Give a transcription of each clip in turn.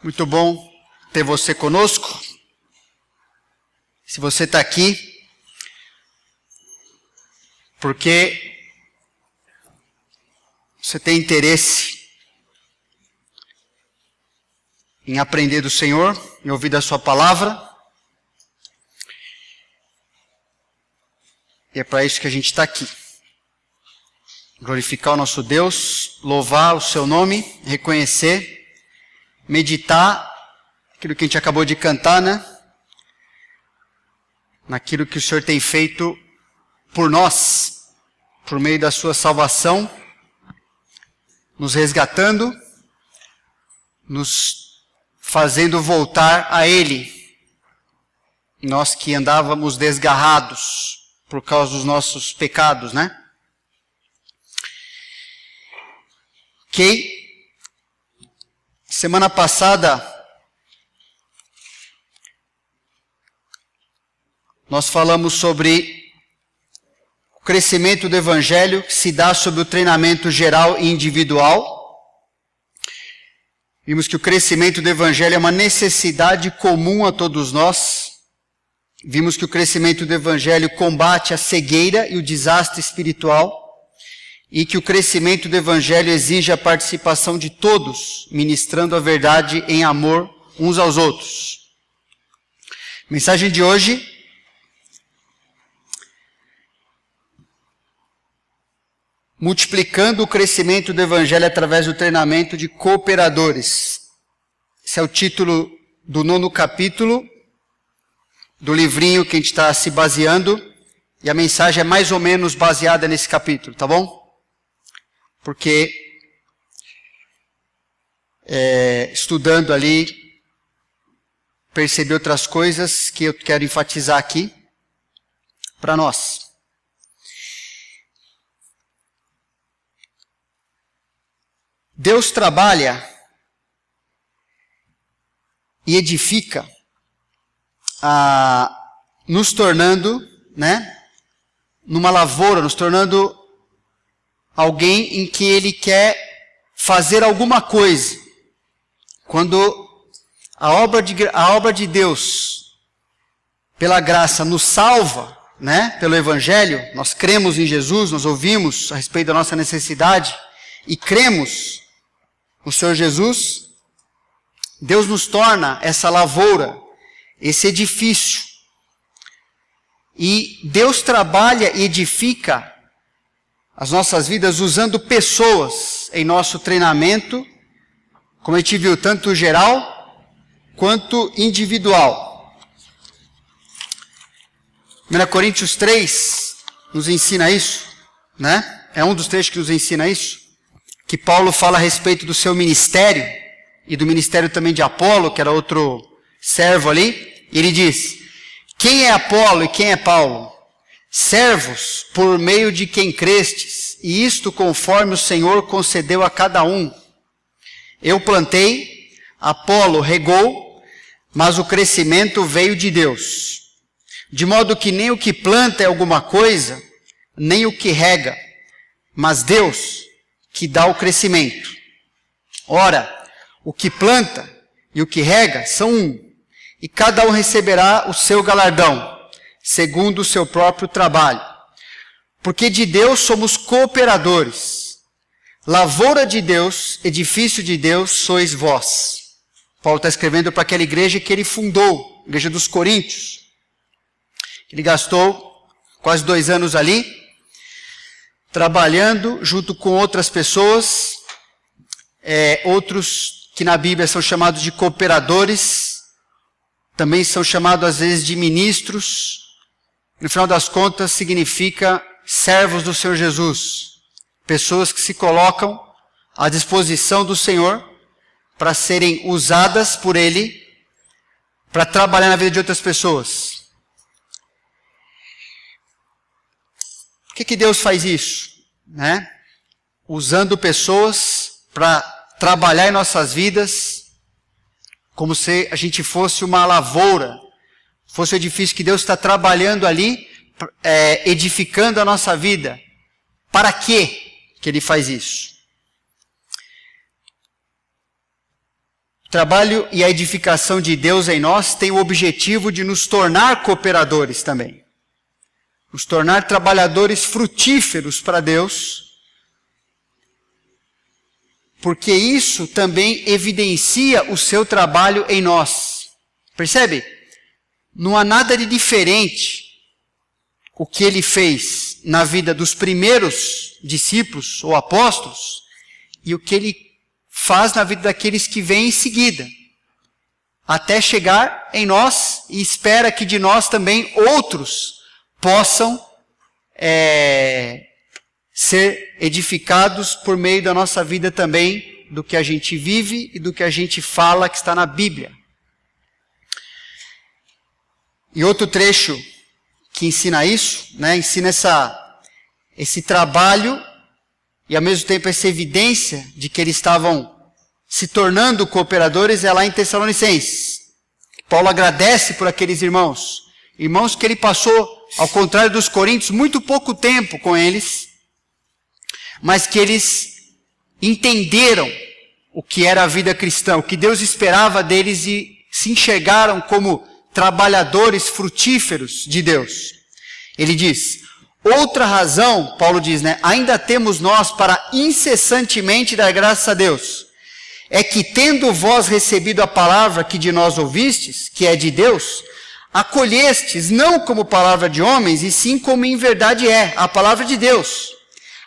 Muito bom ter você conosco. Se você está aqui, porque você tem interesse em aprender do Senhor, em ouvir da Sua palavra. E é para isso que a gente está aqui. Glorificar o nosso Deus, louvar o Seu nome, reconhecer meditar aquilo que a gente acabou de cantar, né? Naquilo que o Senhor tem feito por nós, por meio da sua salvação, nos resgatando, nos fazendo voltar a Ele. Nós que andávamos desgarrados por causa dos nossos pecados, né? Ok? Semana passada, nós falamos sobre o crescimento do Evangelho que se dá sob o treinamento geral e individual. Vimos que o crescimento do Evangelho é uma necessidade comum a todos nós. Vimos que o crescimento do Evangelho combate a cegueira e o desastre espiritual e que o crescimento do Evangelho exige a participação de todos, ministrando a verdade em amor uns aos outros. Mensagem de hoje. Multiplicando o crescimento do Evangelho através do treinamento de cooperadores. Esse é o título do nono capítulo do livrinho que a gente está se baseando. E a mensagem é mais ou menos baseada nesse capítulo, tá bom? Porque é, estudando ali, percebi outras coisas que eu quero enfatizar aqui para nós. Deus trabalha e edifica, nos tornando, né, numa lavoura, nos tornando alguém em que ele quer fazer alguma coisa. Quando a obra de, a obra de Deus, pela graça, nos salva, né, pelo Evangelho, nós cremos em Jesus, nós ouvimos a respeito da nossa necessidade e cremos no Senhor Jesus, Deus nos torna essa lavoura, esse edifício. E Deus trabalha e edifica as nossas vidas usando pessoas em nosso treinamento, como a gente viu, tanto geral quanto individual. 1 Coríntios 3 nos ensina isso, né? É um dos trechos que nos ensina isso. Que Paulo fala a respeito do seu ministério e do ministério também de Apolo, que era outro servo ali. E ele diz: Quem é Apolo e quem é Paulo? Servos por meio de quem crestes, e isto conforme o Senhor concedeu a cada um. Eu plantei, Apolo regou, mas o crescimento veio de Deus. De modo que nem o que planta é alguma coisa, nem o que rega, mas Deus que dá o crescimento. Ora, o que planta e o que rega são um, e cada um receberá o seu galardão segundo o seu próprio trabalho. Porque de Deus somos cooperadores. Lavoura de Deus, edifício de Deus, sois vós. Paulo está escrevendo para aquela igreja que ele fundou, a igreja dos Coríntios. Ele gastou quase dois anos ali, trabalhando junto com outras pessoas, é, outros que na Bíblia são chamados de cooperadores, também são chamados às vezes de ministros, no final das contas, significa servos do Senhor Jesus. Pessoas que se colocam à disposição do Senhor para serem usadas por Ele para trabalhar na vida de outras pessoas. Por que, que Deus faz isso? Né? Usando pessoas para trabalhar em nossas vidas como se a gente fosse uma lavoura fosse o edifício que Deus está trabalhando ali, é, edificando a nossa vida. Para quê que Ele faz isso? O trabalho e a edificação de Deus em nós tem o objetivo de nos tornar cooperadores também. Nos tornar trabalhadores frutíferos para Deus. Porque isso também evidencia o seu trabalho em nós. Percebe? Não há nada de diferente o que ele fez na vida dos primeiros discípulos ou apóstolos e o que ele faz na vida daqueles que vêm em seguida, até chegar em nós e espera que de nós também outros possam é, ser edificados por meio da nossa vida também, do que a gente vive e do que a gente fala que está na Bíblia. E outro trecho que ensina isso, né, ensina essa, esse trabalho e ao mesmo tempo essa evidência de que eles estavam se tornando cooperadores é lá em Tessalonicenses. Paulo agradece por aqueles irmãos, irmãos que ele passou, ao contrário dos coríntios, muito pouco tempo com eles, mas que eles entenderam o que era a vida cristã, o que Deus esperava deles e se enxergaram como trabalhadores frutíferos de Deus. Ele diz: outra razão, Paulo diz, né? Ainda temos nós para incessantemente dar graças a Deus. É que tendo vós recebido a palavra que de nós ouvistes, que é de Deus, acolhestes não como palavra de homens, e sim como em verdade é, a palavra de Deus,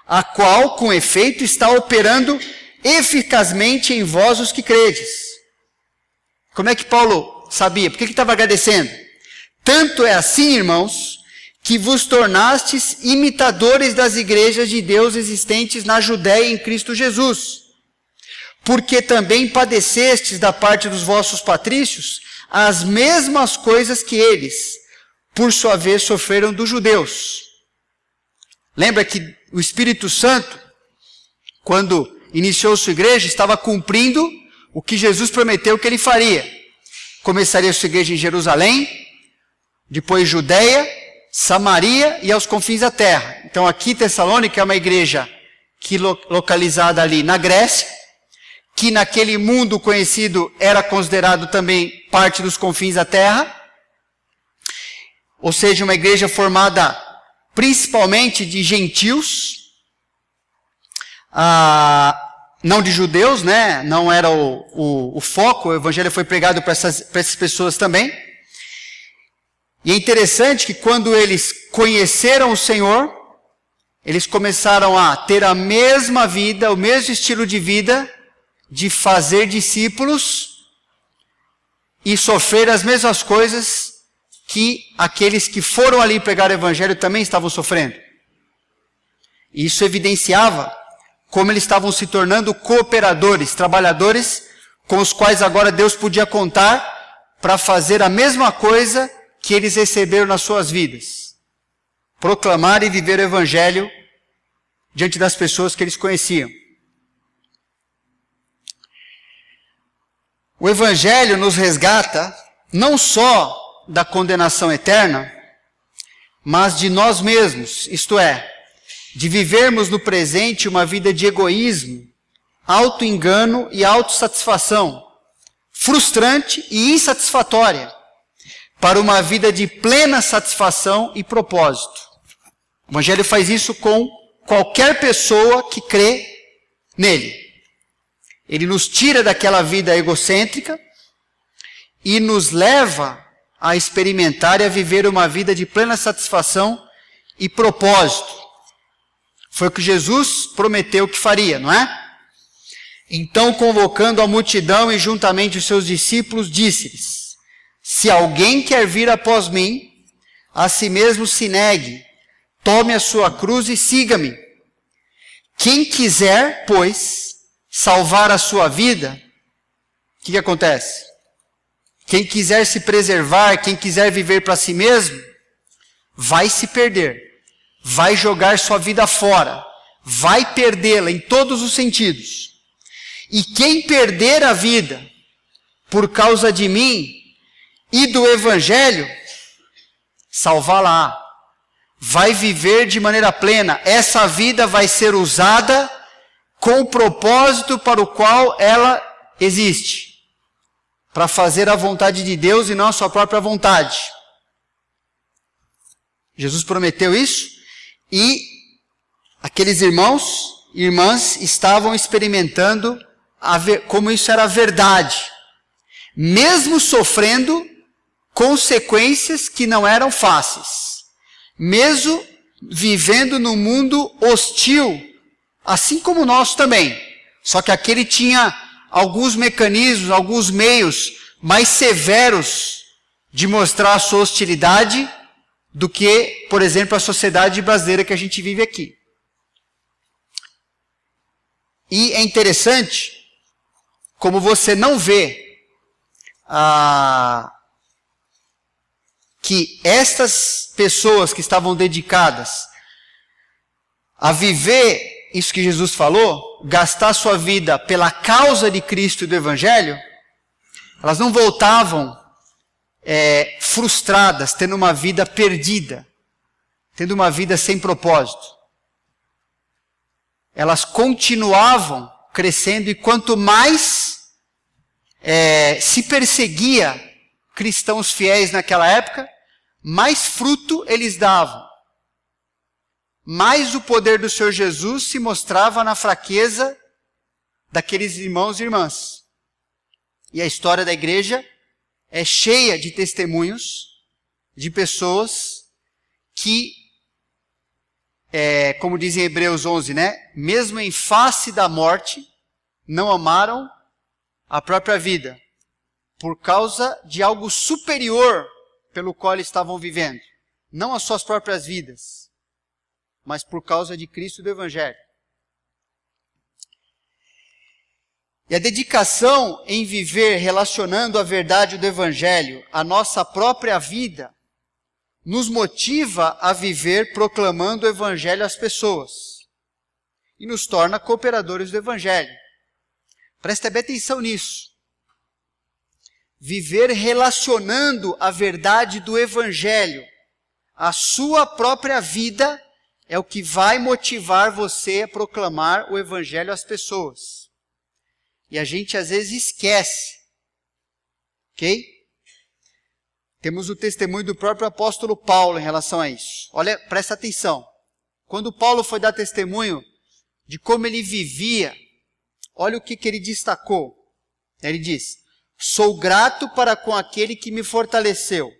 a qual, com efeito, está operando eficazmente em vós os que credes. Como é que Paulo sabia. Por que estava agradecendo? Tanto é assim, irmãos, que vos tornastes imitadores das igrejas de Deus existentes na Judéia em Cristo Jesus. Porque também padecestes da parte dos vossos patrícios as mesmas coisas que eles, por sua vez, sofreram dos judeus. Lembra que o Espírito Santo, quando iniciou sua igreja, estava cumprindo o que Jesus prometeu que ele faria começaria sua igreja em Jerusalém, depois Judeia, Samaria e aos confins da terra. Então aqui Tessalônica é uma igreja que localizada ali na Grécia, que naquele mundo conhecido era considerado também parte dos confins da terra, ou seja, uma igreja formada principalmente de gentios, ah, não de judeus, né? Não era o, o, o foco, o evangelho foi pregado para essas, essas pessoas também. E é interessante que quando eles conheceram o Senhor, eles começaram a ter a mesma vida, o mesmo estilo de vida, de fazer discípulos e sofrer as mesmas coisas que aqueles que foram ali pregar o Evangelho também estavam sofrendo. E isso evidenciava como eles estavam se tornando cooperadores, trabalhadores com os quais agora Deus podia contar para fazer a mesma coisa que eles receberam nas suas vidas. Proclamar e viver o evangelho diante das pessoas que eles conheciam. O evangelho nos resgata não só da condenação eterna, mas de nós mesmos, isto é, de vivermos no presente uma vida de egoísmo, auto-engano e autossatisfação, frustrante e insatisfatória, para uma vida de plena satisfação e propósito. O Evangelho faz isso com qualquer pessoa que crê nele. Ele nos tira daquela vida egocêntrica e nos leva a experimentar e a viver uma vida de plena satisfação e propósito. Foi o que Jesus prometeu que faria, não é? Então, convocando a multidão e juntamente os seus discípulos, disse-lhes: Se alguém quer vir após mim, a si mesmo se negue, tome a sua cruz e siga-me. Quem quiser, pois, salvar a sua vida, o que, que acontece? Quem quiser se preservar, quem quiser viver para si mesmo, vai se perder vai jogar sua vida fora, vai perdê-la em todos os sentidos. E quem perder a vida por causa de mim e do Evangelho, salvá-la. Vai viver de maneira plena. Essa vida vai ser usada com o propósito para o qual ela existe. para fazer a vontade de Deus e não a sua própria vontade. Jesus prometeu isso e aqueles irmãos e irmãs estavam experimentando como isso era verdade, mesmo sofrendo consequências que não eram fáceis, mesmo vivendo num mundo hostil, assim como nós também. Só que aquele tinha alguns mecanismos, alguns meios mais severos de mostrar a sua hostilidade do que, por exemplo, a sociedade brasileira que a gente vive aqui. E é interessante como você não vê ah, que estas pessoas que estavam dedicadas a viver isso que Jesus falou, gastar sua vida pela causa de Cristo e do Evangelho, elas não voltavam é, frustradas, tendo uma vida perdida, tendo uma vida sem propósito. Elas continuavam crescendo e quanto mais é, se perseguia cristãos fiéis naquela época, mais fruto eles davam mais o poder do Senhor Jesus se mostrava na fraqueza daqueles irmãos e irmãs. E a história da igreja é cheia de testemunhos de pessoas que, é, como diz em Hebreus 11, né, mesmo em face da morte, não amaram a própria vida, por causa de algo superior pelo qual estavam vivendo, não as suas próprias vidas mas por causa de Cristo e do Evangelho. E a dedicação em viver relacionando a verdade do Evangelho à nossa própria vida nos motiva a viver proclamando o Evangelho às pessoas e nos torna cooperadores do Evangelho. Preste bem atenção nisso. Viver relacionando a verdade do Evangelho à sua própria vida é o que vai motivar você a proclamar o evangelho às pessoas. E a gente às vezes esquece. Ok? Temos o testemunho do próprio apóstolo Paulo em relação a isso. Olha, presta atenção. Quando Paulo foi dar testemunho de como ele vivia, olha o que, que ele destacou. Ele diz: Sou grato para com aquele que me fortaleceu,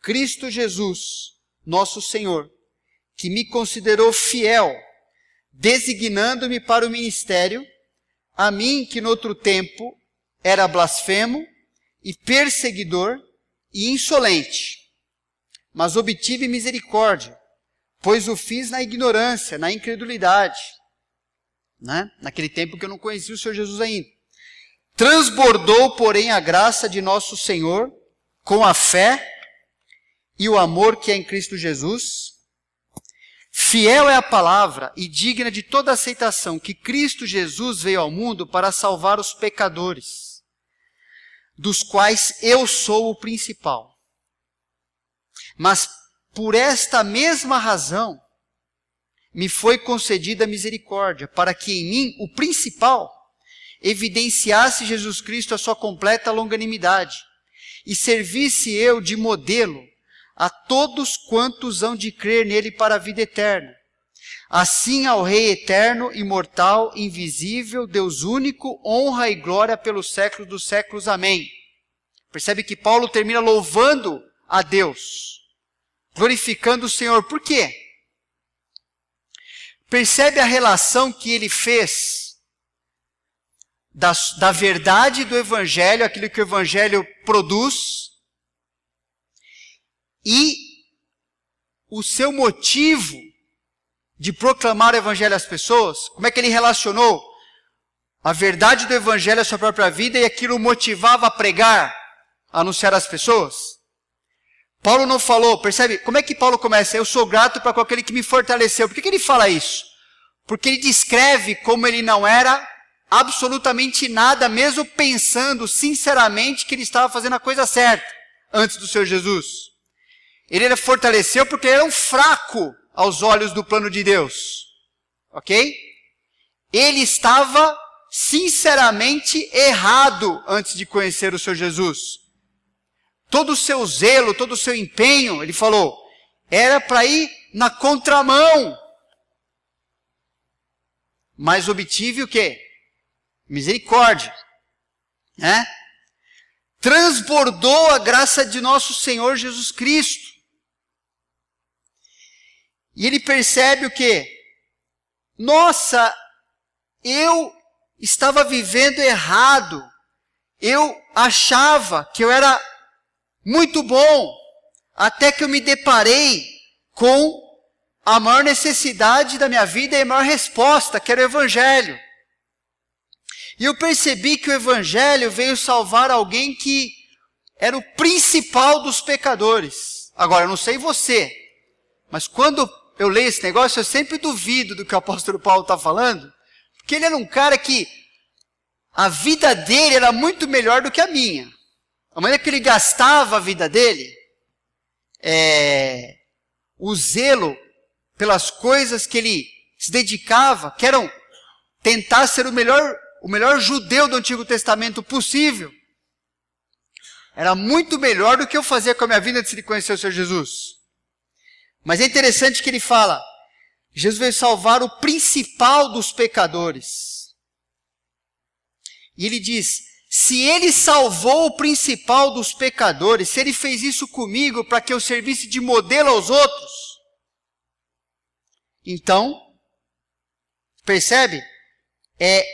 Cristo Jesus, nosso Senhor que me considerou fiel, designando-me para o ministério, a mim que no outro tempo era blasfemo e perseguidor e insolente. Mas obtive misericórdia, pois o fiz na ignorância, na incredulidade. Né? Naquele tempo que eu não conhecia o Senhor Jesus ainda. Transbordou, porém, a graça de nosso Senhor com a fé e o amor que é em Cristo Jesus Fiel é a palavra e digna de toda aceitação que Cristo Jesus veio ao mundo para salvar os pecadores, dos quais eu sou o principal. Mas por esta mesma razão me foi concedida misericórdia, para que em mim, o principal, evidenciasse Jesus Cristo a sua completa longanimidade e servisse eu de modelo a todos quantos hão de crer nele para a vida eterna. Assim ao Rei eterno, imortal, invisível, Deus único, honra e glória pelos séculos dos séculos. Amém. Percebe que Paulo termina louvando a Deus, glorificando o Senhor. Por quê? Percebe a relação que ele fez da, da verdade do Evangelho, aquilo que o Evangelho produz, e o seu motivo de proclamar o evangelho às pessoas, como é que ele relacionou a verdade do evangelho à sua própria vida e aquilo motivava a pregar, a anunciar às pessoas? Paulo não falou, percebe? Como é que Paulo começa? Eu sou grato para aquele que me fortaleceu. Por que, que ele fala isso? Porque ele descreve como ele não era absolutamente nada, mesmo pensando sinceramente que ele estava fazendo a coisa certa antes do Senhor Jesus. Ele fortaleceu porque ele era um fraco aos olhos do plano de Deus. Ok? Ele estava sinceramente errado antes de conhecer o Senhor Jesus. Todo o seu zelo, todo o seu empenho, ele falou, era para ir na contramão. Mas obtive o quê? Misericórdia. Né? Transbordou a graça de nosso Senhor Jesus Cristo. E ele percebe o quê? Nossa, eu estava vivendo errado. Eu achava que eu era muito bom, até que eu me deparei com a maior necessidade da minha vida e a maior resposta, que era o Evangelho. E eu percebi que o Evangelho veio salvar alguém que era o principal dos pecadores. Agora, eu não sei você, mas quando leio esse negócio, eu sempre duvido do que o apóstolo Paulo está falando, porque ele era um cara que a vida dele era muito melhor do que a minha. A maneira que ele gastava a vida dele, é, o zelo pelas coisas que ele se dedicava, que eram tentar ser o melhor, o melhor judeu do Antigo Testamento possível, era muito melhor do que eu fazia com a minha vida antes de conhecer o Senhor Jesus. Mas é interessante que ele fala, Jesus veio salvar o principal dos pecadores. E ele diz: se ele salvou o principal dos pecadores, se ele fez isso comigo para que eu servisse de modelo aos outros, então, percebe? É,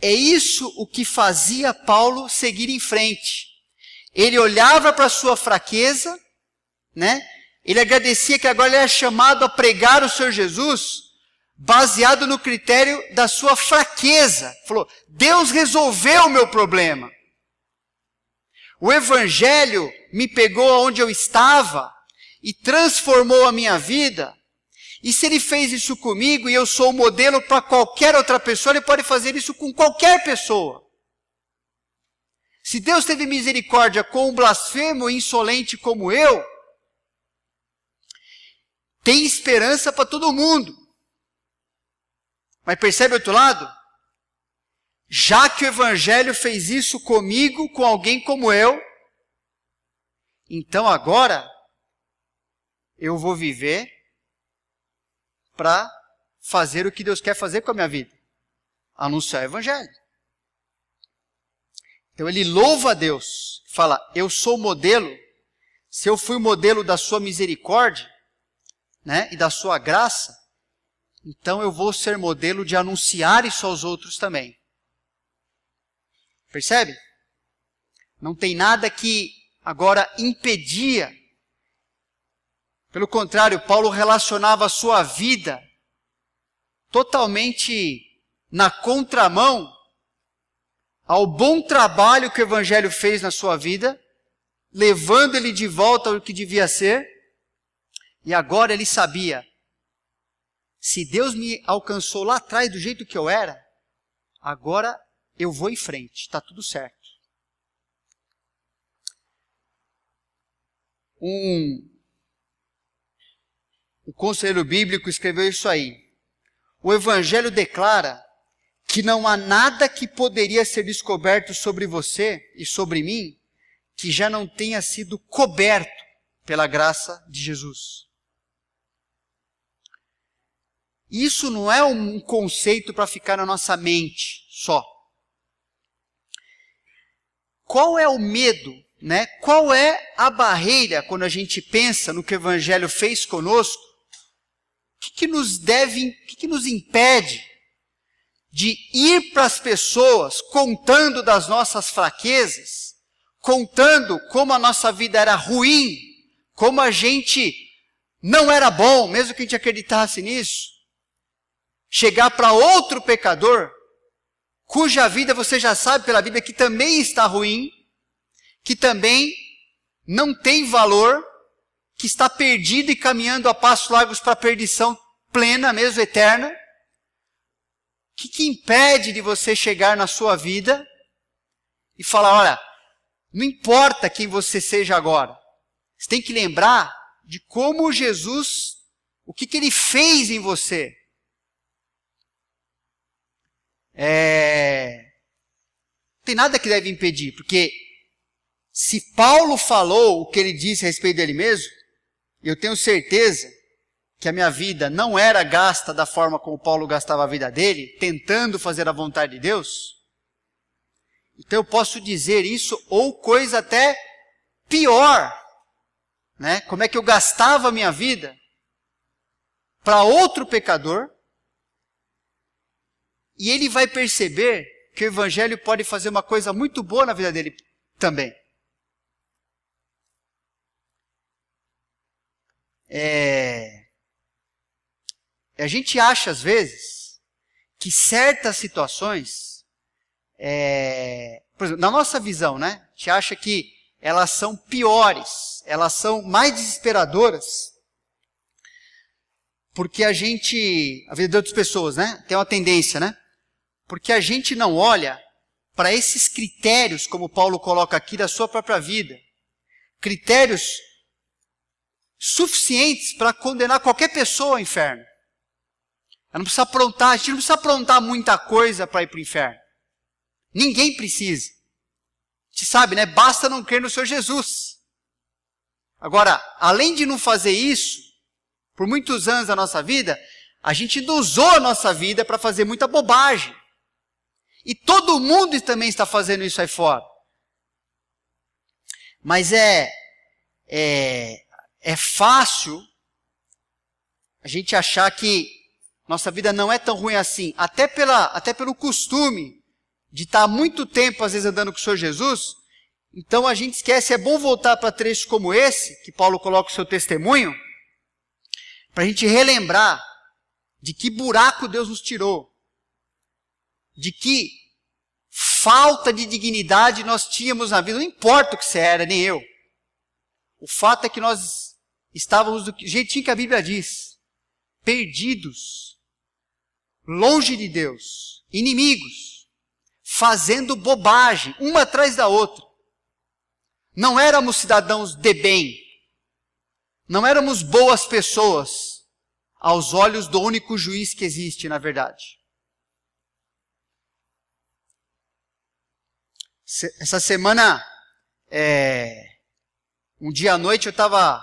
é isso o que fazia Paulo seguir em frente. Ele olhava para sua fraqueza, né? Ele agradecia que agora ele era chamado a pregar o Senhor Jesus, baseado no critério da sua fraqueza. Falou: Deus resolveu o meu problema. O Evangelho me pegou onde eu estava e transformou a minha vida. E se ele fez isso comigo e eu sou o modelo para qualquer outra pessoa, ele pode fazer isso com qualquer pessoa. Se Deus teve misericórdia com um blasfemo e insolente como eu, tem esperança para todo mundo. Mas percebe o outro lado? Já que o Evangelho fez isso comigo, com alguém como eu, então agora eu vou viver para fazer o que Deus quer fazer com a minha vida anunciar o Evangelho. Então ele louva a Deus, fala: Eu sou modelo, se eu fui modelo da Sua misericórdia né, e da Sua graça, então eu vou ser modelo de anunciar isso aos outros também. Percebe? Não tem nada que agora impedia. Pelo contrário, Paulo relacionava a sua vida totalmente na contramão ao bom trabalho que o Evangelho fez na sua vida, levando ele de volta ao que devia ser, e agora ele sabia se Deus me alcançou lá atrás do jeito que eu era, agora eu vou em frente, está tudo certo. Um, um conselheiro bíblico escreveu isso aí. O Evangelho declara que não há nada que poderia ser descoberto sobre você e sobre mim que já não tenha sido coberto pela graça de Jesus. Isso não é um conceito para ficar na nossa mente só. Qual é o medo, né? Qual é a barreira quando a gente pensa no que o evangelho fez conosco? O que, que nos deve, o que, que nos impede de ir para as pessoas contando das nossas fraquezas, contando como a nossa vida era ruim, como a gente não era bom, mesmo que a gente acreditasse nisso? Chegar para outro pecador, cuja vida você já sabe pela Bíblia que também está ruim, que também não tem valor, que está perdido e caminhando a passos largos para a perdição plena, mesmo eterna. O que, que impede de você chegar na sua vida e falar: olha, não importa quem você seja agora, você tem que lembrar de como Jesus, o que, que ele fez em você. É, Não tem nada que deve impedir, porque se Paulo falou o que ele disse a respeito dele mesmo, eu tenho certeza que a minha vida não era gasta da forma como Paulo gastava a vida dele, tentando fazer a vontade de Deus. Então eu posso dizer isso, ou coisa até pior, né? Como é que eu gastava a minha vida para outro pecador, e ele vai perceber que o evangelho pode fazer uma coisa muito boa na vida dele também. É... A gente acha às vezes que certas situações, é... por exemplo, na nossa visão, né? A gente acha que elas são piores, elas são mais desesperadoras, porque a gente, a vida de outras pessoas, né? Tem uma tendência, né? Porque a gente não olha para esses critérios, como Paulo coloca aqui, da sua própria vida. Critérios suficientes para condenar qualquer pessoa ao inferno. Ela não precisa aprontar, a gente não precisa aprontar muita coisa para ir para o inferno. Ninguém precisa. A gente sabe, né? Basta não crer no Senhor Jesus. Agora, além de não fazer isso, por muitos anos da nossa vida, a gente usou a nossa vida para fazer muita bobagem. E todo mundo também está fazendo isso aí fora. Mas é, é, é fácil a gente achar que nossa vida não é tão ruim assim, até, pela, até pelo costume de estar muito tempo, às vezes, andando com o Senhor Jesus. Então a gente esquece, é bom voltar para trechos como esse, que Paulo coloca o seu testemunho, para a gente relembrar de que buraco Deus nos tirou de que falta de dignidade nós tínhamos na vida, não importa o que você era, nem eu. O fato é que nós estávamos do jeitinho que a Bíblia diz, perdidos, longe de Deus, inimigos, fazendo bobagem, uma atrás da outra. Não éramos cidadãos de bem, não éramos boas pessoas aos olhos do único juiz que existe, na verdade. Essa semana, é, um dia à noite, eu estava.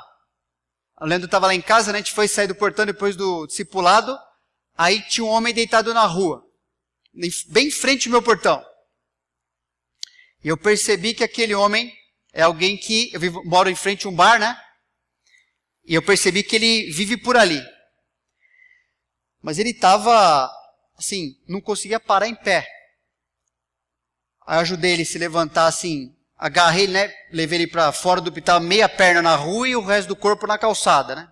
A Leandro estava lá em casa, né, a gente foi sair do portão depois do discipulado. Aí tinha um homem deitado na rua, bem em frente ao meu portão. E eu percebi que aquele homem é alguém que. Eu vivo, moro em frente a um bar, né? E eu percebi que ele vive por ali. Mas ele estava, assim, não conseguia parar em pé. Aí ajudei ele a se levantar assim, agarrei né? Levei ele para fora do hospital, meia perna na rua e o resto do corpo na calçada, né?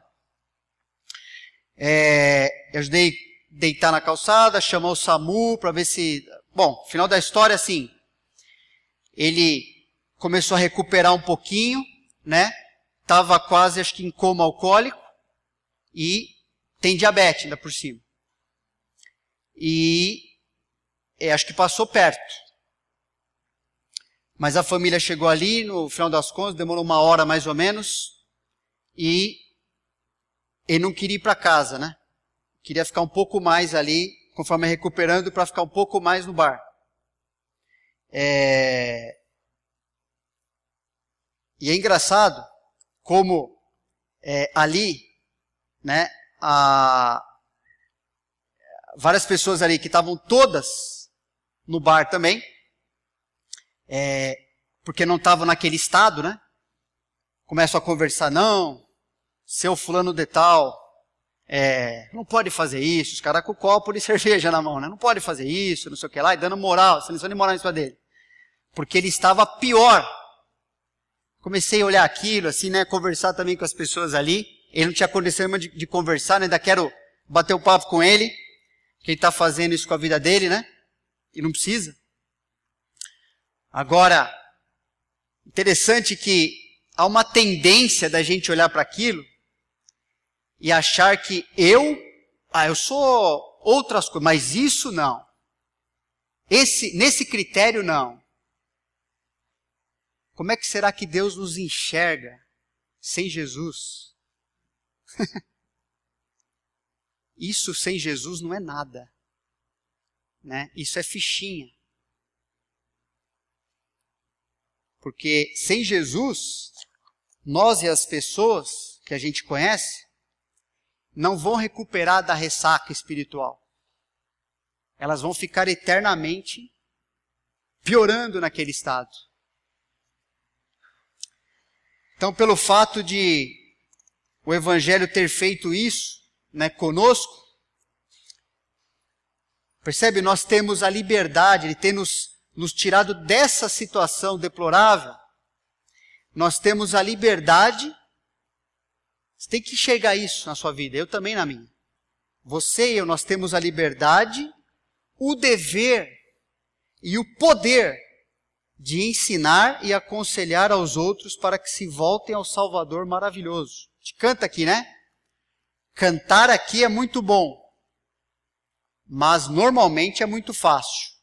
É, ajudei a deitar na calçada, chamou o SAMU para ver se. Bom, final da história, assim. Ele começou a recuperar um pouquinho, né? Tava quase, acho que em coma alcoólico e tem diabetes ainda por cima. E é, acho que passou perto. Mas a família chegou ali, no final das contas, demorou uma hora mais ou menos, e ele não queria ir para casa, né? Queria ficar um pouco mais ali, conforme recuperando, para ficar um pouco mais no bar. É... E é engraçado como é, ali, né, a... várias pessoas ali que estavam todas no bar também, é, porque não estavam naquele estado, né? Começam a conversar, não, seu fulano de tal, é, não pode fazer isso, os caras com copo de cerveja na mão, né? Não pode fazer isso, não sei o que lá, e dando moral, você não de moral em cima dele. Porque ele estava pior. Comecei a olhar aquilo, assim, né? Conversar também com as pessoas ali. Ele não tinha condição de, de conversar, né? Ainda quero bater o um papo com ele, que ele está fazendo isso com a vida dele, né? E não precisa. Agora, interessante que há uma tendência da gente olhar para aquilo e achar que eu, ah, eu sou outras coisas, mas isso não. Esse, nesse critério não. Como é que será que Deus nos enxerga sem Jesus? isso sem Jesus não é nada. Né? Isso é fichinha. Porque sem Jesus, nós e as pessoas que a gente conhece não vão recuperar da ressaca espiritual. Elas vão ficar eternamente piorando naquele estado. Então, pelo fato de o Evangelho ter feito isso né, conosco, percebe? Nós temos a liberdade, Ele tem nos, nos tirado dessa situação deplorável. Nós temos a liberdade. Você tem que enxergar isso na sua vida, eu também na minha. Você e eu, nós temos a liberdade, o dever e o poder de ensinar e aconselhar aos outros para que se voltem ao Salvador maravilhoso. A gente canta aqui, né? Cantar aqui é muito bom, mas normalmente é muito fácil.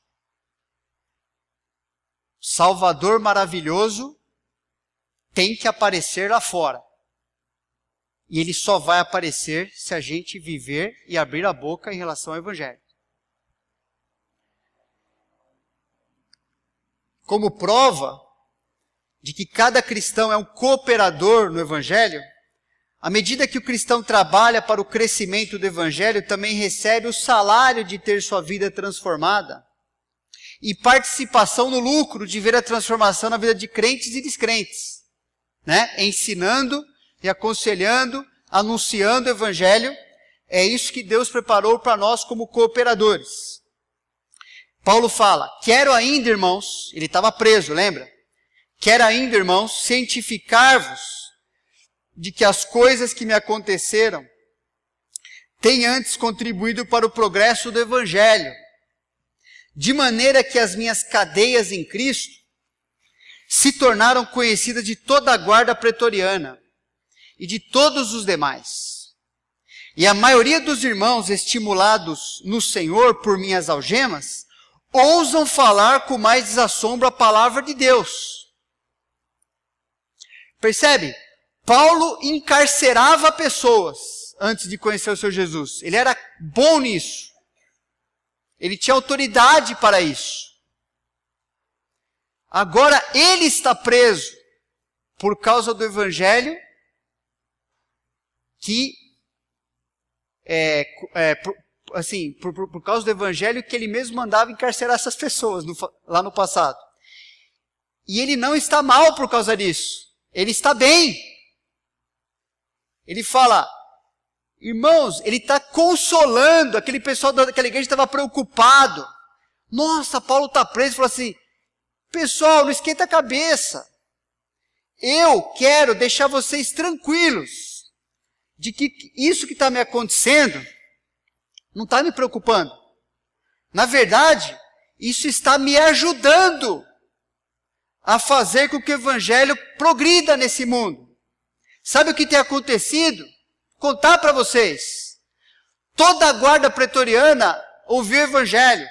Salvador maravilhoso tem que aparecer lá fora. E ele só vai aparecer se a gente viver e abrir a boca em relação ao Evangelho. como prova de que cada cristão é um cooperador no Evangelho, à medida que o cristão trabalha para o crescimento do Evangelho, também recebe o salário de ter sua vida transformada e participação no lucro de ver a transformação na vida de crentes e descrentes, né? Ensinando e aconselhando, anunciando o Evangelho. É isso que Deus preparou para nós como cooperadores. Paulo fala: Quero ainda, irmãos, ele estava preso, lembra? Quero ainda, irmãos, cientificar-vos de que as coisas que me aconteceram têm antes contribuído para o progresso do Evangelho, de maneira que as minhas cadeias em Cristo se tornaram conhecidas de toda a guarda pretoriana e de todos os demais. E a maioria dos irmãos, estimulados no Senhor por minhas algemas, ousam falar com mais desassombro a palavra de Deus. Percebe? Paulo encarcerava pessoas antes de conhecer o Senhor Jesus. Ele era bom nisso. Ele tinha autoridade para isso. Agora ele está preso por causa do evangelho que é, é, assim, por, por, por, causa do evangelho que ele mesmo mandava encarcerar essas pessoas no, lá no passado. E ele não está mal por causa disso. Ele está bem. Ele fala, irmãos, ele está consolando aquele pessoal daquela igreja estava preocupado. Nossa, Paulo está preso. Ele falou assim: pessoal, não esquenta a cabeça. Eu quero deixar vocês tranquilos de que isso que está me acontecendo não está me preocupando. Na verdade, isso está me ajudando a fazer com que o evangelho progrida nesse mundo. Sabe o que tem acontecido? Contar para vocês. Toda a guarda pretoriana ouviu o evangelho.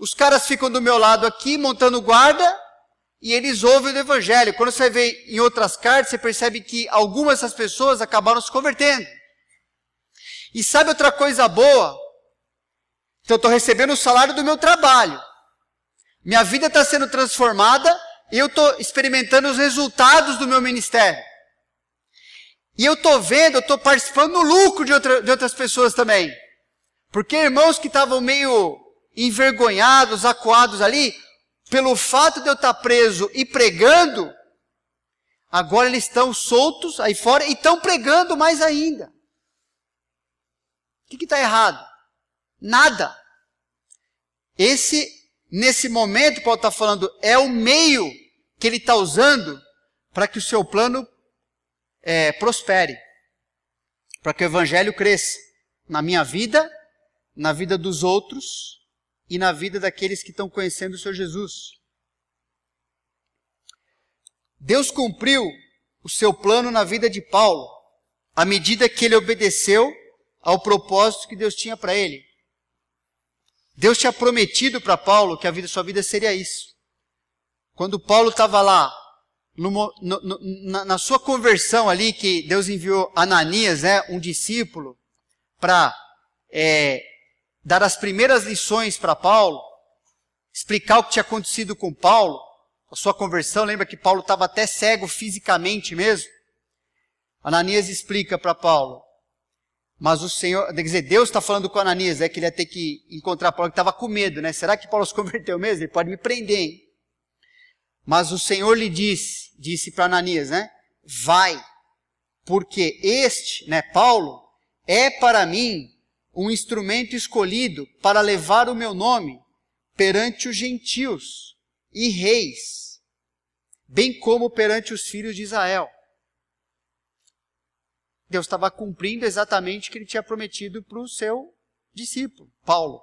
Os caras ficam do meu lado aqui montando guarda e eles ouvem o evangelho. Quando você vê em outras cartas, você percebe que algumas dessas pessoas acabaram se convertendo. E sabe outra coisa boa? Então eu estou recebendo o salário do meu trabalho. Minha vida está sendo transformada e eu estou experimentando os resultados do meu ministério. E eu estou vendo, eu estou participando no lucro de, outra, de outras pessoas também. Porque irmãos que estavam meio envergonhados, acuados ali, pelo fato de eu estar preso e pregando, agora eles estão soltos aí fora e estão pregando mais ainda. O que está errado? Nada. Esse, nesse momento, Paulo está falando, é o meio que ele está usando para que o seu plano é, prospere, para que o evangelho cresça na minha vida, na vida dos outros e na vida daqueles que estão conhecendo o Senhor Jesus. Deus cumpriu o seu plano na vida de Paulo, à medida que ele obedeceu ao propósito que Deus tinha para ele. Deus tinha prometido para Paulo que a vida, sua vida seria isso. Quando Paulo estava lá, no, no, na, na, sua conversão ali, que Deus enviou Ananias, né, um discípulo, para é, dar as primeiras lições para Paulo, explicar o que tinha acontecido com Paulo, a sua conversão, lembra que Paulo estava até cego fisicamente mesmo? Ananias explica para Paulo, mas o Senhor, quer dizer, Deus está falando com Ananias, é que ele ia ter que encontrar Paulo, que estava com medo, né? Será que Paulo se converteu mesmo? Ele pode me prender, hein? Mas o Senhor lhe disse, disse para Ananias, né? Vai, porque este, né, Paulo, é para mim um instrumento escolhido para levar o meu nome perante os gentios e reis, bem como perante os filhos de Israel. Deus estava cumprindo exatamente o que ele tinha prometido para o seu discípulo, Paulo.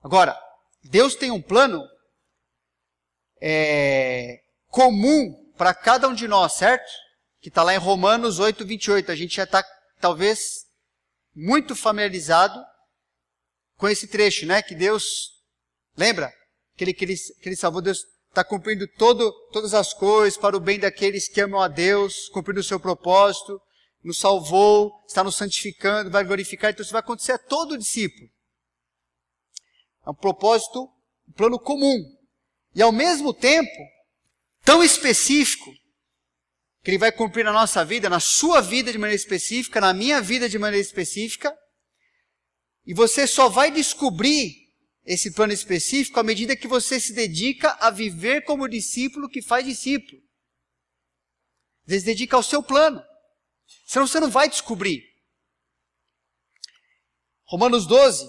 Agora, Deus tem um plano é, comum para cada um de nós, certo? Que está lá em Romanos 8, 28. A gente já está, talvez, muito familiarizado com esse trecho, né? Que Deus, lembra? Que ele, que ele, que ele salvou Deus está cumprindo todo, todas as coisas para o bem daqueles que amam a Deus, cumprindo o seu propósito, nos salvou, está nos santificando, vai glorificar. Então isso vai acontecer a todo discípulo. É um propósito, um plano comum. E ao mesmo tempo, tão específico, que ele vai cumprir na nossa vida, na sua vida de maneira específica, na minha vida de maneira específica. E você só vai descobrir esse plano específico à medida que você se dedica a viver como discípulo que faz discípulo. Você se dedica ao seu plano. Senão você não vai descobrir. Romanos 12,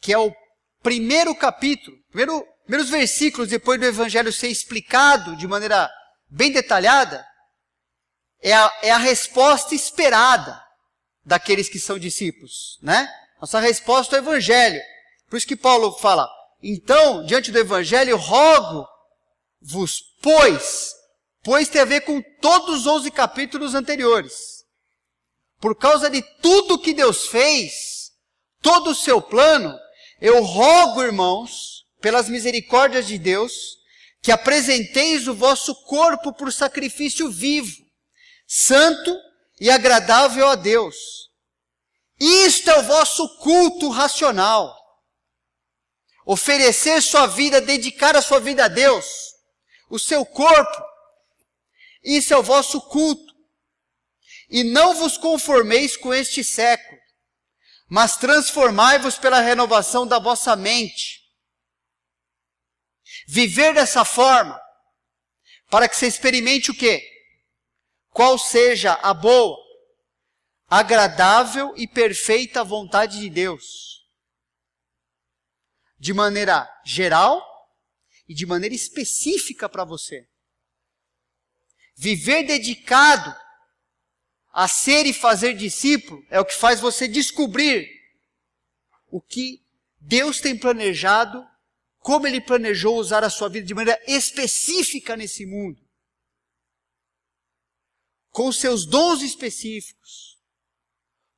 que é o primeiro capítulo, primeiro, primeiros versículos depois do Evangelho ser explicado de maneira bem detalhada, é a, é a resposta esperada daqueles que são discípulos, né? Nossa resposta ao Evangelho. Por isso que Paulo fala, então, diante do Evangelho, rogo-vos, pois, pois tem a ver com todos os 11 capítulos anteriores. Por causa de tudo que Deus fez, todo o seu plano, eu rogo, irmãos, pelas misericórdias de Deus, que apresenteis o vosso corpo por sacrifício vivo, santo e agradável a Deus. Isto é o vosso culto racional oferecer sua vida, dedicar a sua vida a Deus, o seu corpo, isso é o vosso culto. E não vos conformeis com este século, mas transformai-vos pela renovação da vossa mente. Viver dessa forma, para que você experimente o quê? Qual seja a boa, agradável e perfeita vontade de Deus de maneira geral e de maneira específica para você. Viver dedicado a ser e fazer discípulo é o que faz você descobrir o que Deus tem planejado, como Ele planejou usar a sua vida de maneira específica nesse mundo. Com seus dons específicos,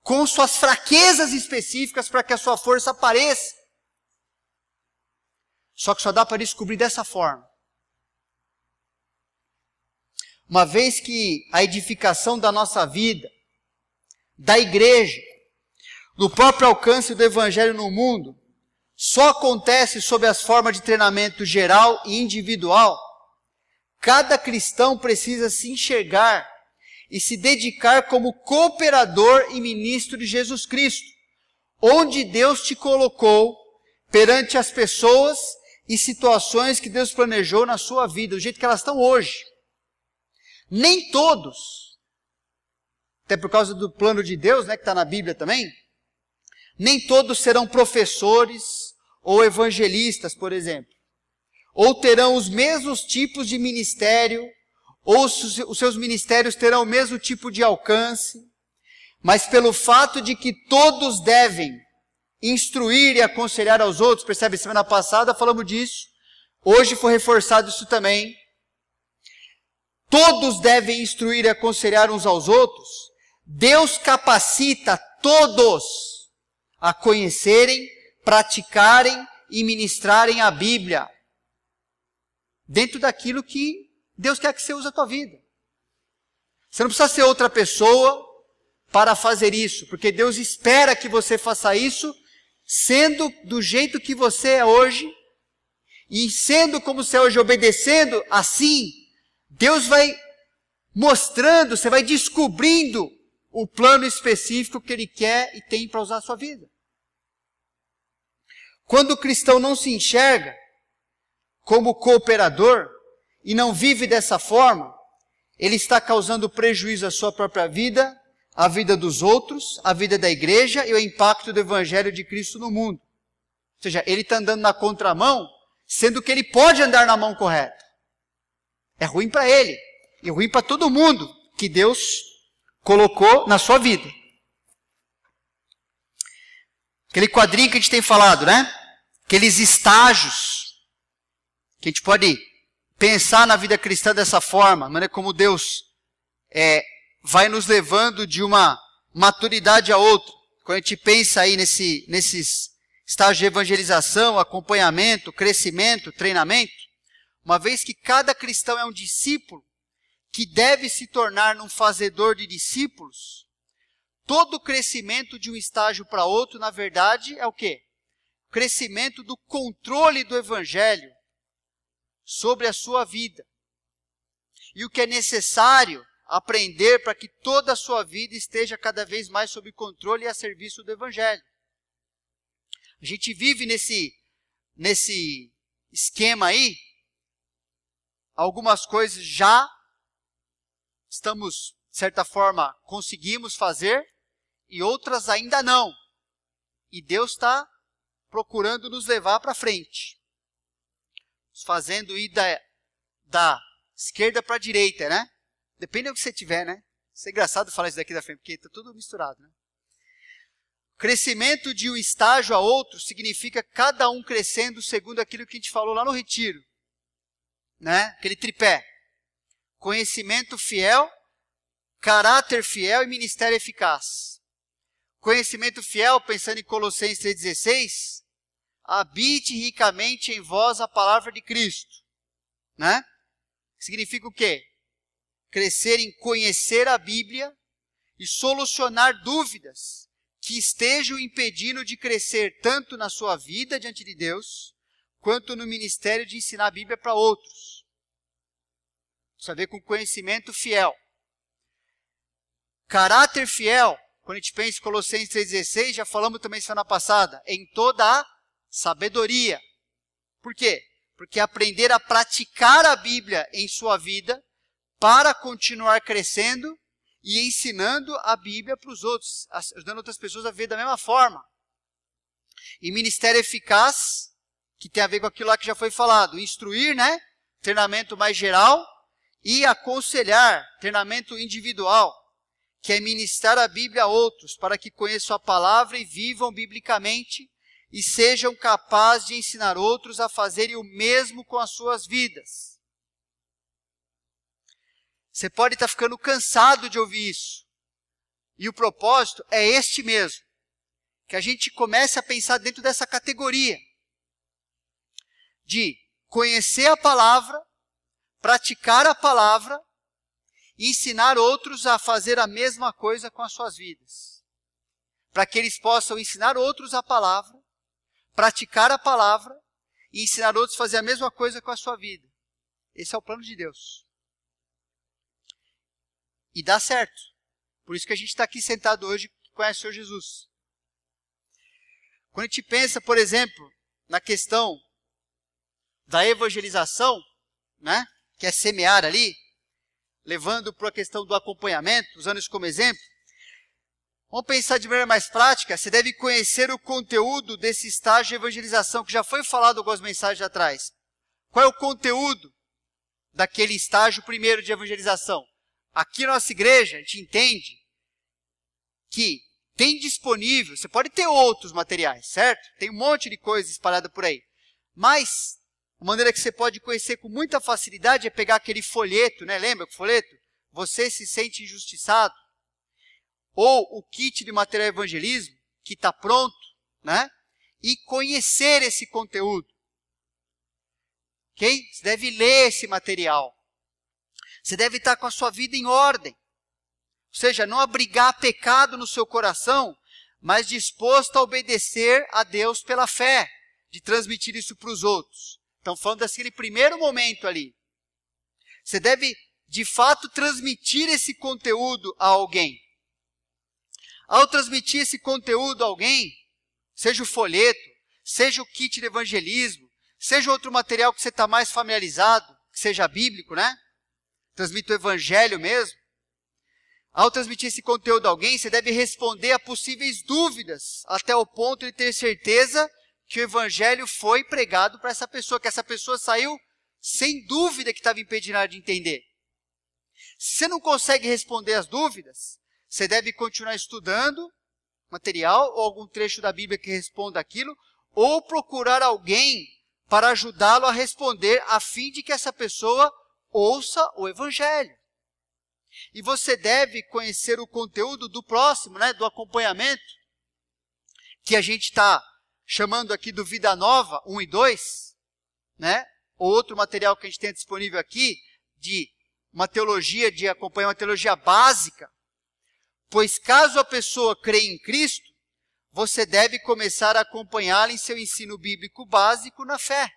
com suas fraquezas específicas para que a sua força apareça. Só que só dá para descobrir dessa forma. Uma vez que a edificação da nossa vida, da igreja, do próprio alcance do evangelho no mundo, só acontece sob as formas de treinamento geral e individual, cada cristão precisa se enxergar e se dedicar como cooperador e ministro de Jesus Cristo, onde Deus te colocou perante as pessoas e situações que Deus planejou na sua vida, do jeito que elas estão hoje. Nem todos, até por causa do plano de Deus, né, que está na Bíblia também, nem todos serão professores ou evangelistas, por exemplo. Ou terão os mesmos tipos de ministério, ou os seus ministérios terão o mesmo tipo de alcance, mas pelo fato de que todos devem instruir e aconselhar aos outros. Percebe? Semana passada falamos disso. Hoje foi reforçado isso também. Todos devem instruir e aconselhar uns aos outros. Deus capacita todos a conhecerem, praticarem e ministrarem a Bíblia. Dentro daquilo que Deus quer que você use a tua vida. Você não precisa ser outra pessoa para fazer isso, porque Deus espera que você faça isso sendo do jeito que você é hoje E sendo como você é hoje, obedecendo assim, Deus vai mostrando, você vai descobrindo o plano específico que Ele quer e tem para usar a sua vida. Quando o cristão não se enxerga como cooperador e não vive dessa forma, ele está causando prejuízo à sua própria vida, à vida dos outros, à vida da igreja e o impacto do evangelho de Cristo no mundo. Ou seja, ele está andando na contramão, sendo que ele pode andar na mão correta. É ruim para ele e ruim para todo mundo que Deus colocou na sua vida. Aquele quadrinho que a gente tem falado, né? Aqueles estágios que a gente pode pensar na vida cristã dessa forma, não é como Deus é, vai nos levando de uma maturidade a outra. Quando a gente pensa aí nesse, nesses estágios de evangelização, acompanhamento, crescimento, treinamento, uma vez que cada cristão é um discípulo que deve se tornar num fazedor de discípulos, todo crescimento de um estágio para outro, na verdade, é o quê? Crescimento do controle do evangelho sobre a sua vida. E o que é necessário aprender para que toda a sua vida esteja cada vez mais sob controle e a serviço do evangelho. A gente vive nesse nesse esquema aí. Algumas coisas já estamos, de certa forma, conseguimos fazer e outras ainda não. E Deus está procurando nos levar para frente. Fazendo ir da, da esquerda para a direita, né? Depende do que você tiver, né? Isso é engraçado falar isso daqui da frente, porque está tudo misturado, né? Crescimento de um estágio a outro significa cada um crescendo segundo aquilo que a gente falou lá no retiro. Né? Aquele tripé. Conhecimento fiel, caráter fiel e ministério eficaz. Conhecimento fiel, pensando em Colossenses 3,16, habite ricamente em vós a palavra de Cristo. Né? Significa o quê? Crescer em conhecer a Bíblia e solucionar dúvidas que estejam impedindo de crescer tanto na sua vida diante de Deus, quanto no ministério de ensinar a Bíblia para outros. Isso a ver com conhecimento fiel. Caráter fiel quando a gente pensa em Colossenses 3,16, já falamos também semana passada, em toda a sabedoria. Por quê? Porque aprender a praticar a Bíblia em sua vida para continuar crescendo e ensinando a Bíblia para os outros, ajudando outras pessoas a ver da mesma forma. E ministério eficaz, que tem a ver com aquilo lá que já foi falado, instruir, né? Treinamento mais geral e aconselhar, treinamento individual que é ministrar a Bíblia a outros, para que conheçam a palavra e vivam biblicamente e sejam capazes de ensinar outros a fazerem o mesmo com as suas vidas. Você pode estar ficando cansado de ouvir isso. E o propósito é este mesmo: que a gente comece a pensar dentro dessa categoria de conhecer a palavra, praticar a palavra e ensinar outros a fazer a mesma coisa com as suas vidas. Para que eles possam ensinar outros a palavra, praticar a palavra e ensinar outros a fazer a mesma coisa com a sua vida. Esse é o plano de Deus. E dá certo. Por isso que a gente está aqui sentado hoje que conhece o Senhor Jesus. Quando a gente pensa, por exemplo, na questão da evangelização, né, que é semear ali, levando para a questão do acompanhamento, usando isso como exemplo, vamos pensar de maneira mais prática, você deve conhecer o conteúdo desse estágio de evangelização, que já foi falado algumas mensagens atrás. Qual é o conteúdo daquele estágio primeiro de evangelização? Aqui na nossa igreja, a gente entende que tem disponível, você pode ter outros materiais, certo? Tem um monte de coisa espalhada por aí. Mas uma maneira que você pode conhecer com muita facilidade é pegar aquele folheto, né? Lembra o folheto? Você se sente injustiçado? Ou o kit de material evangelismo, que está pronto, né? E conhecer esse conteúdo. Ok? Você deve ler esse material. Você deve estar com a sua vida em ordem. Ou seja, não abrigar pecado no seu coração, mas disposto a obedecer a Deus pela fé, de transmitir isso para os outros Estão falando daquele primeiro momento ali. Você deve, de fato, transmitir esse conteúdo a alguém. Ao transmitir esse conteúdo a alguém, seja o folheto, seja o kit de evangelismo, seja outro material que você está mais familiarizado, que seja bíblico, né? Transmite o evangelho mesmo. Ao transmitir esse conteúdo a alguém, você deve responder a possíveis dúvidas, até o ponto de ter certeza que o evangelho foi pregado para essa pessoa, que essa pessoa saiu sem dúvida que estava impedindo de entender. Se você não consegue responder as dúvidas, você deve continuar estudando material ou algum trecho da Bíblia que responda aquilo, ou procurar alguém para ajudá-lo a responder, a fim de que essa pessoa ouça o Evangelho. E você deve conhecer o conteúdo do próximo, né, do acompanhamento, que a gente está chamando aqui do Vida Nova 1 e 2, né? Ou outro material que a gente tem disponível aqui, de uma teologia, de acompanhar uma teologia básica. Pois caso a pessoa creia em Cristo, você deve começar a acompanhá-la em seu ensino bíblico básico na fé.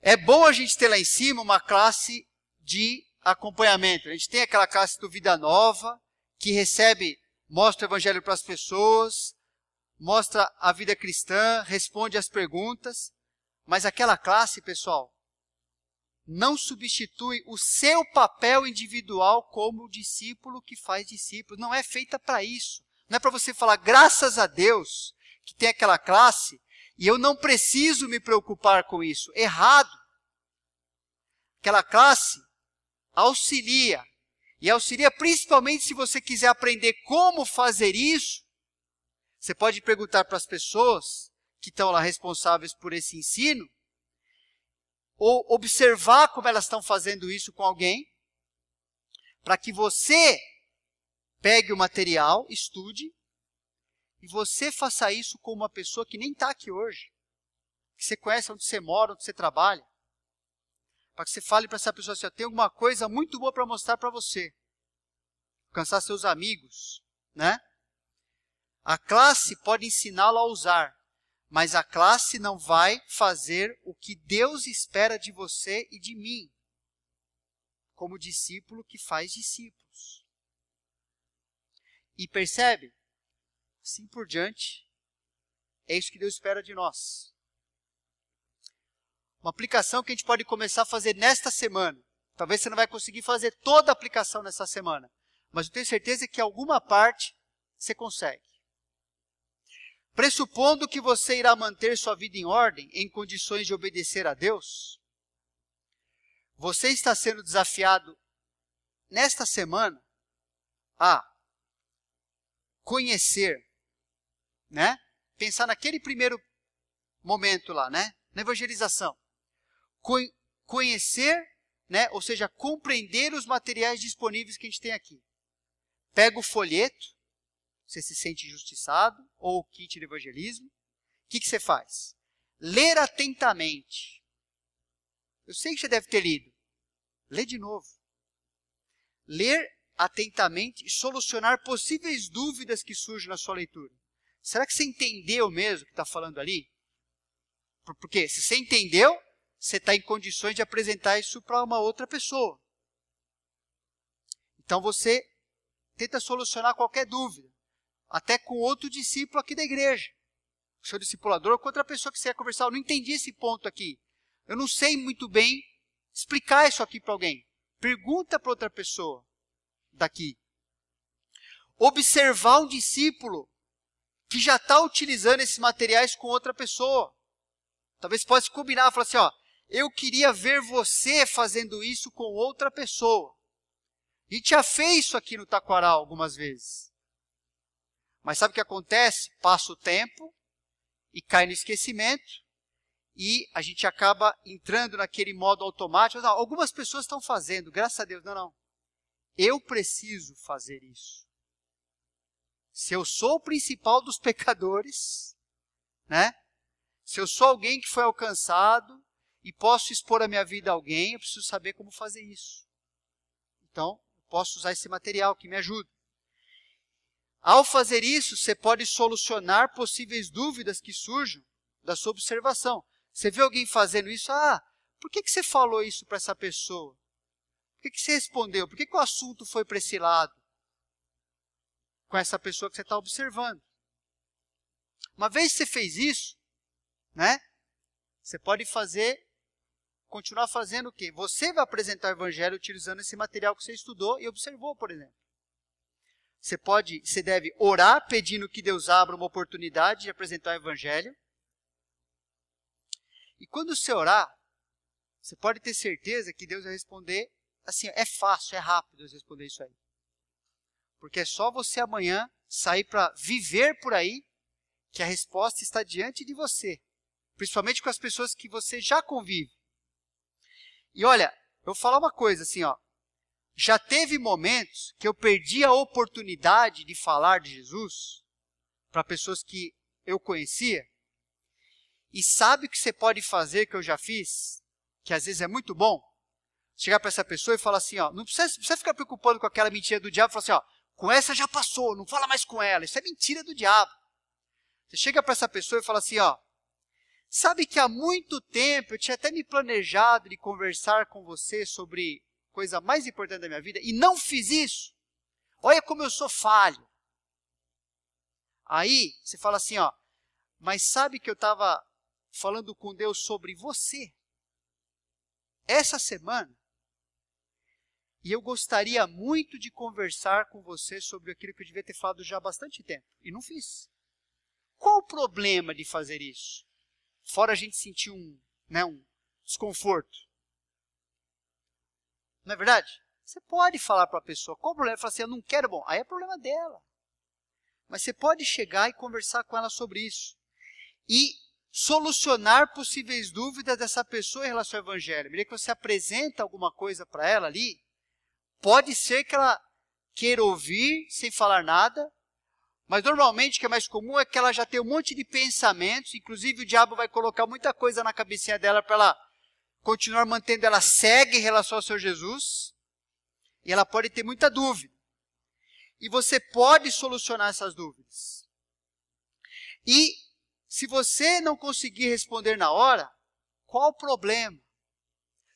É bom a gente ter lá em cima uma classe de acompanhamento. A gente tem aquela classe do Vida Nova, que recebe, mostra o evangelho para as pessoas, mostra a vida cristã, responde as perguntas. Mas aquela classe, pessoal, não substitui o seu papel individual como discípulo que faz discípulos. Não é feita para isso. Não é para você falar, graças a Deus, que tem aquela classe, e eu não preciso me preocupar com isso. Errado. Aquela classe auxilia. E auxilia principalmente se você quiser aprender como fazer isso. Você pode perguntar para as pessoas que estão lá responsáveis por esse ensino, ou observar como elas estão fazendo isso com alguém, para que você Pegue o material, estude, e você faça isso com uma pessoa que nem está aqui hoje, que você conhece onde você mora, onde você trabalha, para que você fale para essa pessoa assim: tenho alguma coisa muito boa para mostrar para você, alcançar seus amigos, né? A classe pode ensiná-lo a usar, mas a classe não vai fazer o que Deus espera de você e de mim, como discípulo que faz discípulos. E percebe? Assim por diante. É isso que Deus espera de nós. Uma aplicação que a gente pode começar a fazer nesta semana. Talvez você não vai conseguir fazer toda a aplicação nessa semana, mas eu tenho certeza que alguma parte você consegue. Pressupondo que você irá manter sua vida em ordem, em condições de obedecer a Deus, você está sendo desafiado nesta semana a conhecer, né? Pensar naquele primeiro momento lá, né? Na evangelização. Co conhecer, né? Ou seja, compreender os materiais disponíveis que a gente tem aqui. Pega o folheto, você se sente injustiçado, ou o kit de evangelismo. O que, que você faz? Ler atentamente. Eu sei que você deve ter lido. Lê de novo. Ler atentamente e solucionar possíveis dúvidas que surgem na sua leitura. Será que você entendeu mesmo o que está falando ali? Porque se você entendeu, você está em condições de apresentar isso para uma outra pessoa. Então você tenta solucionar qualquer dúvida, até com outro discípulo aqui da igreja. O seu discipulador com outra pessoa que você ia conversar. Eu não entendi esse ponto aqui. Eu não sei muito bem explicar isso aqui para alguém. Pergunta para outra pessoa daqui. Observar um discípulo que já está utilizando esses materiais com outra pessoa. Talvez possa combinar, falar assim, ó, eu queria ver você fazendo isso com outra pessoa. A gente já fez isso aqui no Taquaral algumas vezes. Mas sabe o que acontece? Passa o tempo e cai no esquecimento e a gente acaba entrando naquele modo automático. Não, algumas pessoas estão fazendo, graças a Deus. Não, não. Eu preciso fazer isso. Se eu sou o principal dos pecadores, né? Se eu sou alguém que foi alcançado e posso expor a minha vida a alguém, eu preciso saber como fazer isso. Então, posso usar esse material que me ajuda. Ao fazer isso, você pode solucionar possíveis dúvidas que surjam da sua observação. Você vê alguém fazendo isso, ah, por que, que você falou isso para essa pessoa? Por que, que você respondeu? Por que, que o assunto foi para esse lado? Com essa pessoa que você está observando. Uma vez que você fez isso, né? Você pode fazer, continuar fazendo o quê? Você vai apresentar o evangelho utilizando esse material que você estudou e observou, por exemplo. Você pode, você deve orar pedindo que Deus abra uma oportunidade de apresentar o evangelho. E quando você orar, você pode ter certeza que Deus vai responder assim, é fácil, é rápido responder isso aí. Porque é só você amanhã sair para viver por aí que a resposta está diante de você, principalmente com as pessoas que você já convive. E olha, eu vou falar uma coisa assim, ó, já teve momentos que eu perdi a oportunidade de falar de Jesus para pessoas que eu conhecia. E sabe o que você pode fazer que eu já fiz? Que às vezes é muito bom? Chegar para essa pessoa e falar assim, ó, não precisa, precisa ficar preocupando com aquela mentira do diabo, falar assim, ó, com essa já passou, não fala mais com ela, isso é mentira do diabo. Você chega para essa pessoa e fala assim, ó, sabe que há muito tempo eu tinha até me planejado de conversar com você sobre coisa mais importante da minha vida e não fiz isso. Olha como eu sou falho. Aí você fala assim, ó, mas sabe que eu estava falando com Deus sobre você essa semana e eu gostaria muito de conversar com você sobre aquilo que eu devia ter falado já há bastante tempo e não fiz. Qual o problema de fazer isso? Fora a gente sentir um, né, um desconforto. Não é verdade? Você pode falar para a pessoa, qual o problema? Falar assim, eu não quero, bom, aí é problema dela. Mas você pode chegar e conversar com ela sobre isso. E solucionar possíveis dúvidas dessa pessoa em relação ao evangelho. Me que você apresenta alguma coisa para ela ali, pode ser que ela queira ouvir sem falar nada, mas normalmente o que é mais comum é que ela já tem um monte de pensamentos, inclusive o diabo vai colocar muita coisa na cabecinha dela para ela continuar mantendo ela cega em relação ao Senhor Jesus, e ela pode ter muita dúvida. E você pode solucionar essas dúvidas. E se você não conseguir responder na hora, qual o problema?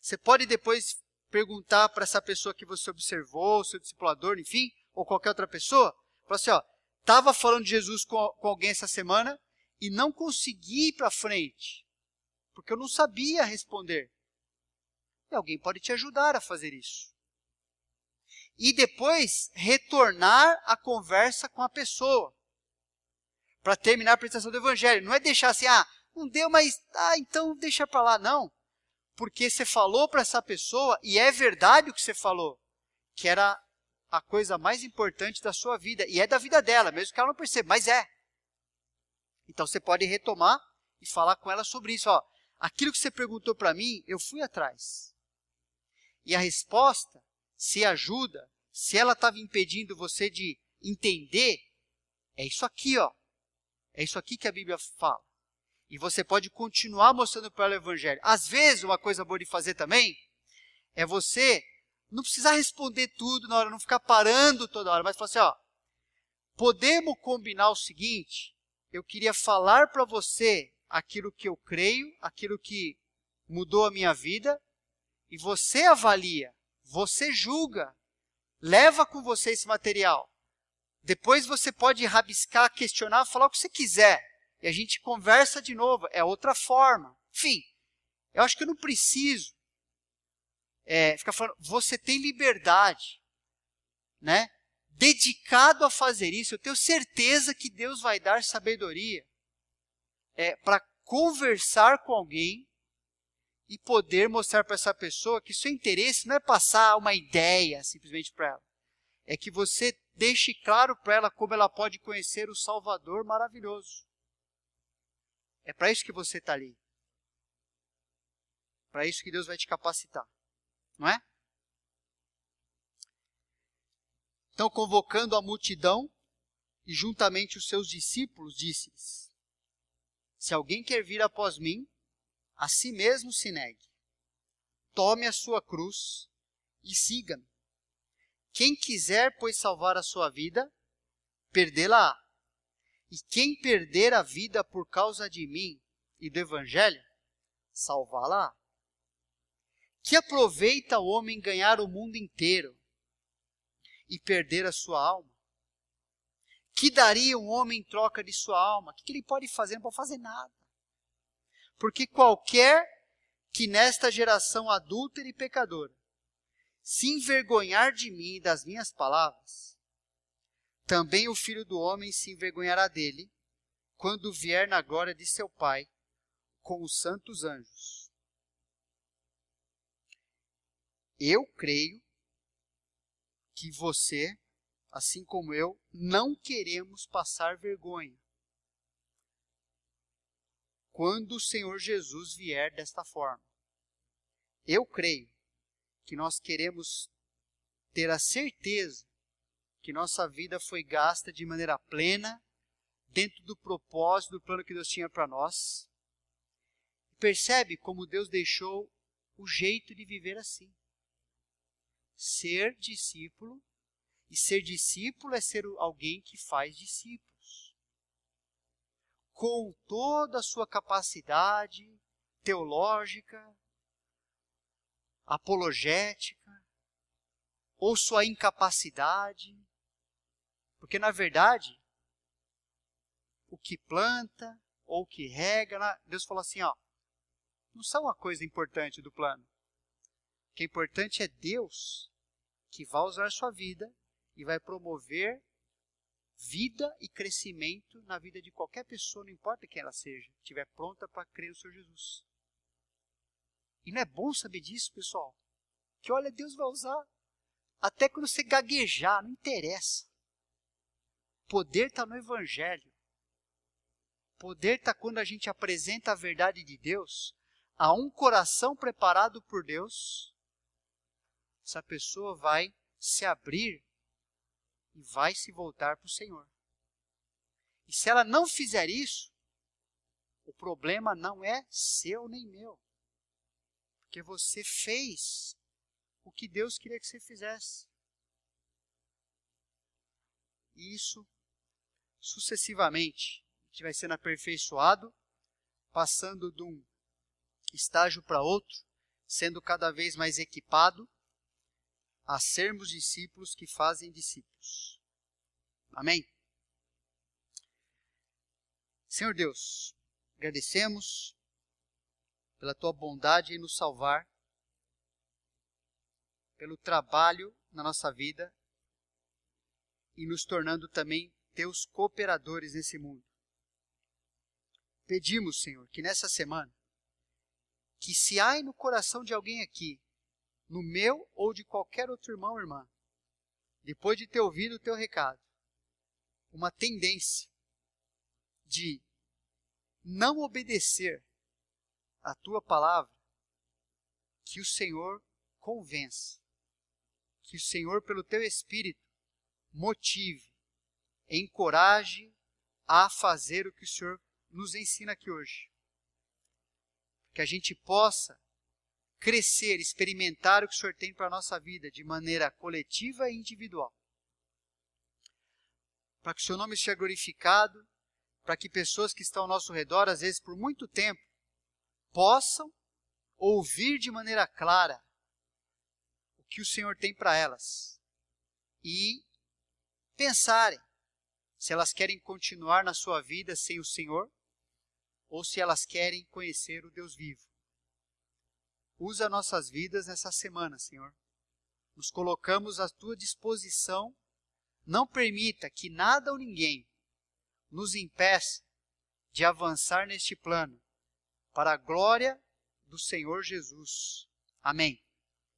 Você pode depois perguntar para essa pessoa que você observou, seu discipulador, enfim, ou qualquer outra pessoa, falar assim, ó, estava falando de Jesus com, com alguém essa semana e não consegui ir para frente, porque eu não sabia responder. E alguém pode te ajudar a fazer isso. E depois retornar a conversa com a pessoa. Para terminar a apresentação do evangelho. Não é deixar assim, ah, não deu, mas ah, então deixa para lá. Não. Porque você falou para essa pessoa e é verdade o que você falou, que era a coisa mais importante da sua vida e é da vida dela, mesmo que ela não perceba, mas é. Então você pode retomar e falar com ela sobre isso, ó. Aquilo que você perguntou para mim, eu fui atrás. E a resposta, se ajuda, se ela estava impedindo você de entender, é isso aqui, ó. É isso aqui que a Bíblia fala. E você pode continuar mostrando para ela o Evangelho. Às vezes, uma coisa boa de fazer também é você não precisar responder tudo na hora, não ficar parando toda hora, mas falar assim, ó, podemos combinar o seguinte, eu queria falar para você aquilo que eu creio, aquilo que mudou a minha vida, e você avalia, você julga, leva com você esse material. Depois você pode rabiscar, questionar, falar o que você quiser. E a gente conversa de novo. É outra forma. Enfim, eu acho que eu não preciso é, ficar falando. Você tem liberdade, né? Dedicado a fazer isso, eu tenho certeza que Deus vai dar sabedoria é, para conversar com alguém e poder mostrar para essa pessoa que seu interesse não é passar uma ideia simplesmente para ela. É que você deixe claro para ela como ela pode conhecer o Salvador maravilhoso. É para isso que você está ali. Para isso que Deus vai te capacitar. Não é? Então, convocando a multidão e juntamente os seus discípulos, disse-lhes: Se alguém quer vir após mim, a si mesmo se negue. Tome a sua cruz e siga-me. Quem quiser, pois, salvar a sua vida, perdê-la-á. E quem perder a vida por causa de mim e do Evangelho, salvá-la. Que aproveita o homem ganhar o mundo inteiro e perder a sua alma? Que daria um homem em troca de sua alma? O que ele pode fazer? Não pode fazer nada. Porque qualquer que nesta geração adúltera e pecadora se envergonhar de mim e das minhas palavras, também o filho do homem se envergonhará dele quando vier na glória de seu Pai com os santos anjos. Eu creio que você, assim como eu, não queremos passar vergonha quando o Senhor Jesus vier desta forma. Eu creio que nós queremos ter a certeza que nossa vida foi gasta de maneira plena, dentro do propósito, do plano que Deus tinha para nós. Percebe como Deus deixou o jeito de viver assim. Ser discípulo, e ser discípulo é ser alguém que faz discípulos. Com toda a sua capacidade teológica, apologética, ou sua incapacidade, porque na verdade, o que planta ou o que rega, Deus falou assim, ó, não são a coisa importante do plano. O que é importante é Deus que vai usar sua vida e vai promover vida e crescimento na vida de qualquer pessoa, não importa quem ela seja, estiver pronta para crer no Senhor Jesus. E não é bom saber disso, pessoal? Que olha, Deus vai usar. Até quando você gaguejar, não interessa. Poder está no Evangelho. Poder está quando a gente apresenta a verdade de Deus a um coração preparado por Deus. Essa pessoa vai se abrir e vai se voltar para o Senhor. E se ela não fizer isso, o problema não é seu nem meu. Porque você fez o que Deus queria que você fizesse. E isso, sucessivamente, a gente vai sendo aperfeiçoado, passando de um estágio para outro, sendo cada vez mais equipado a sermos discípulos que fazem discípulos. Amém? Senhor Deus, agradecemos pela tua bondade em nos salvar, pelo trabalho na nossa vida e nos tornando também teus cooperadores nesse mundo. Pedimos, Senhor, que nessa semana, que se há no coração de alguém aqui, no meu ou de qualquer outro irmão ou irmã, depois de ter ouvido o teu recado, uma tendência de não obedecer a tua palavra, que o Senhor convença, que o Senhor, pelo teu Espírito, motive, encoraje a fazer o que o Senhor nos ensina aqui hoje. Que a gente possa crescer, experimentar o que o Senhor tem para a nossa vida de maneira coletiva e individual. Para que o seu nome seja glorificado, para que pessoas que estão ao nosso redor, às vezes por muito tempo, possam ouvir de maneira clara o que o Senhor tem para elas e pensarem se elas querem continuar na sua vida sem o Senhor ou se elas querem conhecer o Deus vivo. Usa nossas vidas nessa semana, Senhor. Nos colocamos à tua disposição. Não permita que nada ou ninguém nos impeça de avançar neste plano para a glória do Senhor Jesus. Amém.